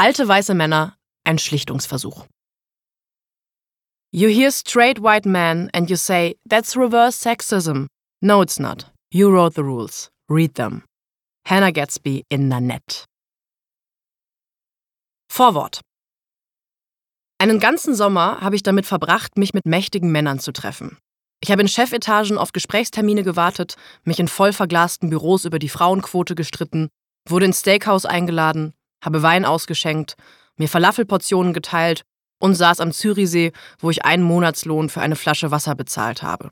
Alte weiße Männer, ein Schlichtungsversuch. You hear straight white men and you say, that's reverse sexism. No, it's not. You wrote the rules. Read them. Hannah Gatsby in Nanette. Vorwort. Einen ganzen Sommer habe ich damit verbracht, mich mit mächtigen Männern zu treffen. Ich habe in Chefetagen auf Gesprächstermine gewartet, mich in voll verglasten Büros über die Frauenquote gestritten, wurde ins Steakhouse eingeladen, habe Wein ausgeschenkt, mir Falafelportionen geteilt und saß am Zürichsee, wo ich einen Monatslohn für eine Flasche Wasser bezahlt habe.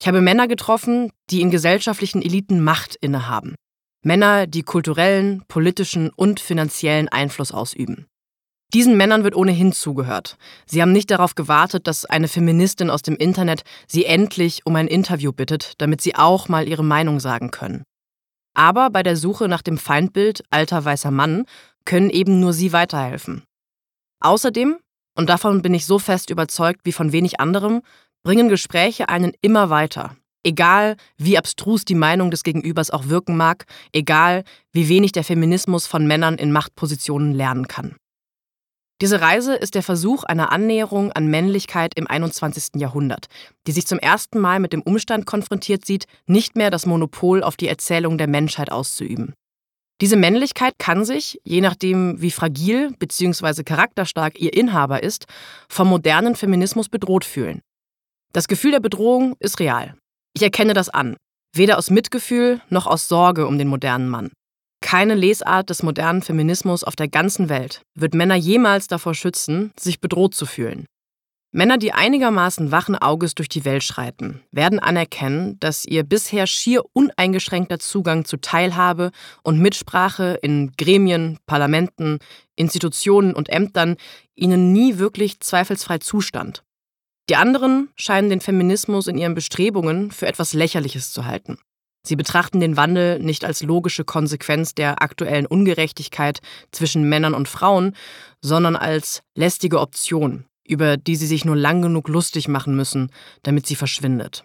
Ich habe Männer getroffen, die in gesellschaftlichen Eliten Macht innehaben. Männer, die kulturellen, politischen und finanziellen Einfluss ausüben. Diesen Männern wird ohnehin zugehört. Sie haben nicht darauf gewartet, dass eine Feministin aus dem Internet sie endlich um ein Interview bittet, damit sie auch mal ihre Meinung sagen können. Aber bei der Suche nach dem Feindbild alter weißer Mann können eben nur sie weiterhelfen. Außerdem und davon bin ich so fest überzeugt wie von wenig anderem, bringen Gespräche einen immer weiter. Egal, wie abstrus die Meinung des Gegenübers auch wirken mag, egal, wie wenig der Feminismus von Männern in Machtpositionen lernen kann. Diese Reise ist der Versuch einer Annäherung an Männlichkeit im 21. Jahrhundert, die sich zum ersten Mal mit dem Umstand konfrontiert sieht, nicht mehr das Monopol auf die Erzählung der Menschheit auszuüben. Diese Männlichkeit kann sich, je nachdem wie fragil bzw. charakterstark ihr Inhaber ist, vom modernen Feminismus bedroht fühlen. Das Gefühl der Bedrohung ist real. Ich erkenne das an, weder aus Mitgefühl noch aus Sorge um den modernen Mann. Keine Lesart des modernen Feminismus auf der ganzen Welt wird Männer jemals davor schützen, sich bedroht zu fühlen. Männer, die einigermaßen wachen Auges durch die Welt schreiten, werden anerkennen, dass ihr bisher schier uneingeschränkter Zugang zu Teilhabe und Mitsprache in Gremien, Parlamenten, Institutionen und Ämtern ihnen nie wirklich zweifelsfrei zustand. Die anderen scheinen den Feminismus in ihren Bestrebungen für etwas Lächerliches zu halten. Sie betrachten den Wandel nicht als logische Konsequenz der aktuellen Ungerechtigkeit zwischen Männern und Frauen, sondern als lästige Option, über die sie sich nur lang genug lustig machen müssen, damit sie verschwindet.